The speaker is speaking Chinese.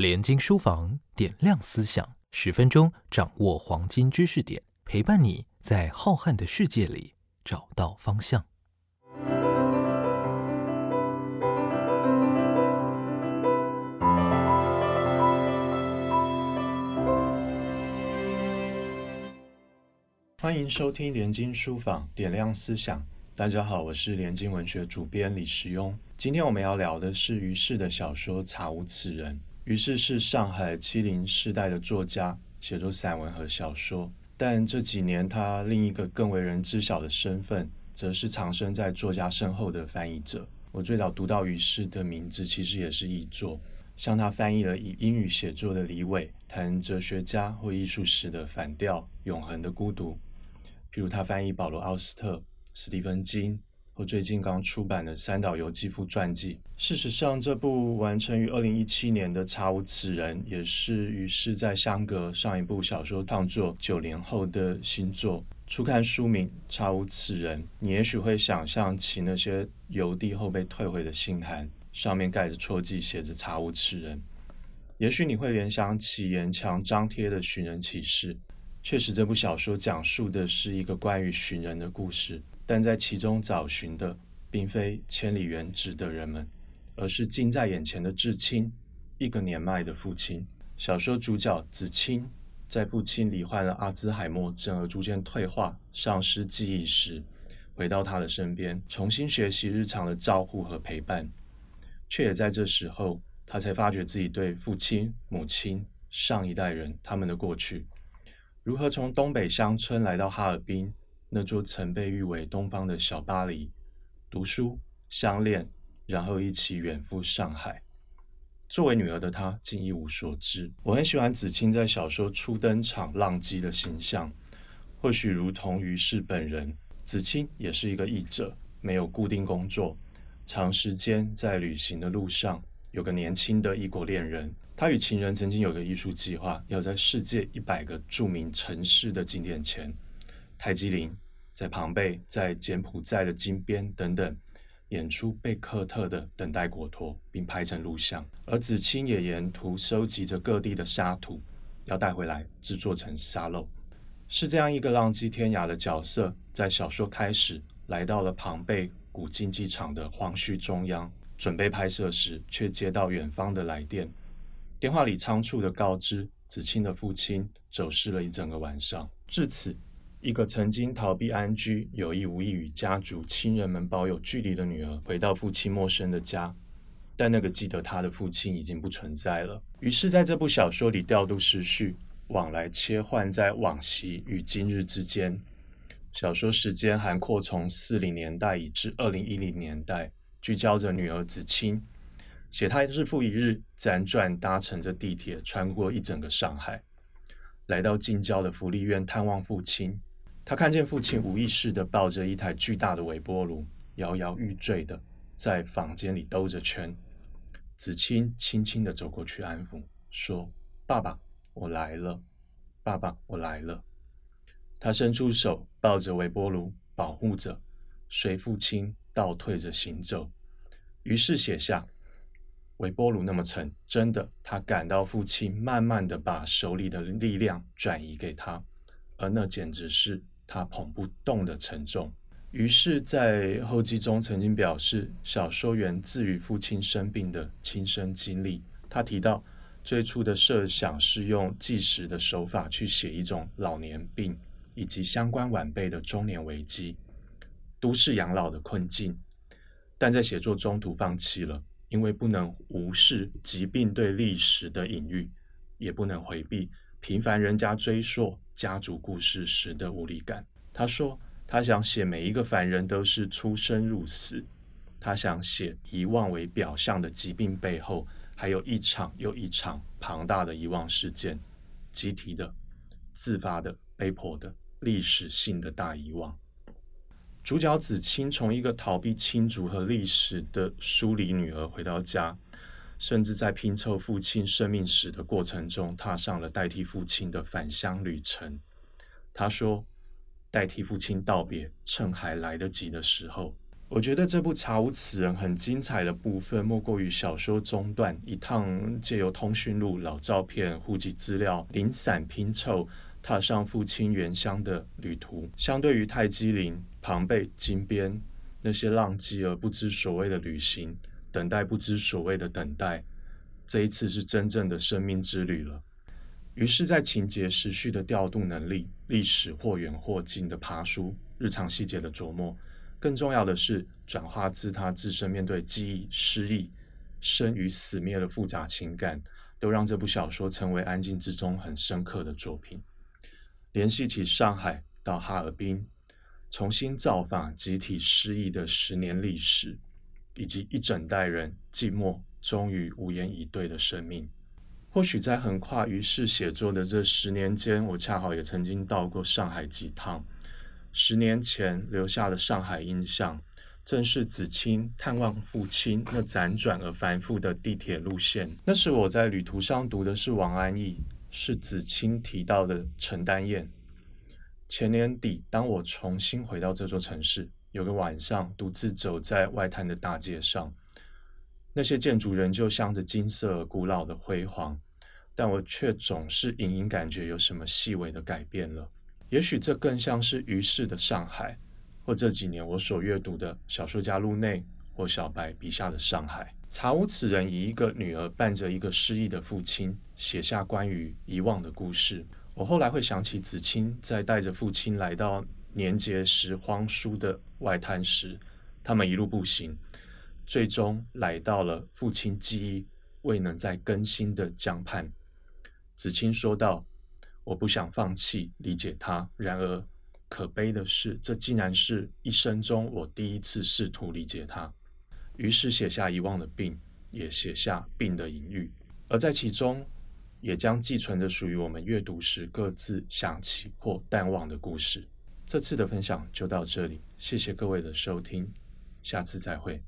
连经书房点亮思想，十分钟掌握黄金知识点，陪伴你在浩瀚的世界里找到方向。欢迎收听连经书房点亮思想。大家好，我是连经文学主编李时庸。今天我们要聊的是于适的小说《查无此人》。于适是上海七零世代的作家，写作散文和小说。但这几年，他另一个更为人知晓的身份，则是藏身在作家身后的翻译者。我最早读到于适的名字，其实也是译作，像他翻译了以英语写作的李伟，谈哲学家或艺术史的反调、永恒的孤独。譬如他翻译保罗·奥斯特、史蒂芬·金，和最近刚出版的三岛由纪夫传记。事实上，这部完成于二零一七年的《查无此人》，也是于是在相隔上一部小说创作九年后的新作。初看书名《查无此人》，你也许会想象起那些邮递后被退回的信函，上面盖着戳记，写着“查无此人”。也许你会联想起沿墙张贴的寻人启事。确实，这部小说讲述的是一个关于寻人的故事，但在其中找寻的并非千里远指的人们，而是近在眼前的至亲——一个年迈的父亲。小说主角子清在父亲罹患了阿兹海默症而逐渐退化、丧失记忆时，回到他的身边，重新学习日常的照护和陪伴。却也在这时候，他才发觉自己对父亲、母亲、上一代人他们的过去。如何从东北乡村来到哈尔滨那座曾被誉为东方的小巴黎，读书、相恋，然后一起远赴上海。作为女儿的她，竟一无所知。我很喜欢子清在小说初登场浪迹的形象，或许如同于是本人，子清也是一个译者，没有固定工作，长时间在旅行的路上，有个年轻的异国恋人。他与情人曾经有个艺术计划，要在世界一百个著名城市的景点前，泰姬陵、在庞贝、在柬埔寨的金边等等，演出贝克特的《等待果陀》，并拍成录像。而子清也沿途收集着各地的沙土，要带回来制作成沙漏。是这样一个浪迹天涯的角色，在小说开始来到了庞贝古竞技场的荒墟中央，准备拍摄时，却接到远方的来电。电话里仓促的告知子清的父亲走失了一整个晚上。至此，一个曾经逃避安居、有意无意与家族亲人们保有距离的女儿，回到父亲陌生的家。但那个记得她的父亲已经不存在了。于是，在这部小说里调度时序，往来切换在往昔与今日之间。小说时间涵括从四零年代以至二零一零年代，聚焦着女儿子清。写她日复一日辗转搭乘着地铁，穿过一整个上海，来到近郊的福利院探望父亲。他看见父亲无意识地抱着一台巨大的微波炉，摇摇欲坠的在房间里兜着圈。子清轻轻地走过去安抚，说：“爸爸，我来了。爸爸，我来了。”他伸出手抱着微波炉，保护着，随父亲倒退着行走。于是写下。微波炉那么沉，真的，他感到父亲慢慢的把手里的力量转移给他，而那简直是他捧不动的沉重。于是，在后记中曾经表示，小说源自于父亲生病的亲身经历。他提到，最初的设想是用纪实的手法去写一种老年病以及相关晚辈的中年危机、都市养老的困境，但在写作中途放弃了。因为不能无视疾病对历史的隐喻，也不能回避平凡人家追溯家族故事时的无力感。他说：“他想写每一个凡人都是出生入死，他想写遗忘为表象的疾病背后，还有一场又一场庞大的遗忘事件，集体的、自发的、被迫的、历史性的大遗忘。”主角子清从一个逃避亲族和历史的疏离女儿回到家，甚至在拼凑父亲生命史的过程中，踏上了代替父亲的返乡旅程。他说：“代替父亲道别，趁还来得及的时候。”我觉得这部《查无此人》很精彩的部分，莫过于小说中段一趟借由通讯录、老照片、户籍资料零散拼凑，踏上父亲原乡的旅途。相对于泰姬陵、庞贝、金边那些浪迹而不知所谓的旅行，等待不知所谓的等待，这一次是真正的生命之旅了。于是，在情节时序的调度能力、历史或远或近的爬书、日常细节的琢磨。更重要的是，转化自他自身面对记忆、失忆、生与死灭的复杂情感，都让这部小说成为安静之中很深刻的作品。联系起上海到哈尔滨，重新造访集体失忆的十年历史，以及一整代人寂寞终于无言以对的生命。或许在横跨于世写作的这十年间，我恰好也曾经到过上海几趟。十年前留下的上海印象，正是子清探望父亲那辗转而繁复的地铁路线。那时我在旅途上读的是王安忆，是子清提到的陈丹燕。前年底，当我重新回到这座城市，有个晚上独自走在外滩的大街上，那些建筑仍旧镶着金色古老的辉煌，但我却总是隐隐感觉有什么细微的改变了。也许这更像是于适的上海，或这几年我所阅读的小说家路内或小白笔下的上海。查无此人以一个女儿伴着一个失忆的父亲，写下关于遗忘的故事。我后来会想起子清在带着父亲来到年节拾荒书的外滩时，他们一路步行，最终来到了父亲记忆未能再更新的江畔。子清说道。我不想放弃理解他，然而可悲的是，这竟然是一生中我第一次试图理解他。于是写下遗忘的病，也写下病的隐喻，而在其中，也将寄存着属于我们阅读时各自想起或淡忘的故事。这次的分享就到这里，谢谢各位的收听，下次再会。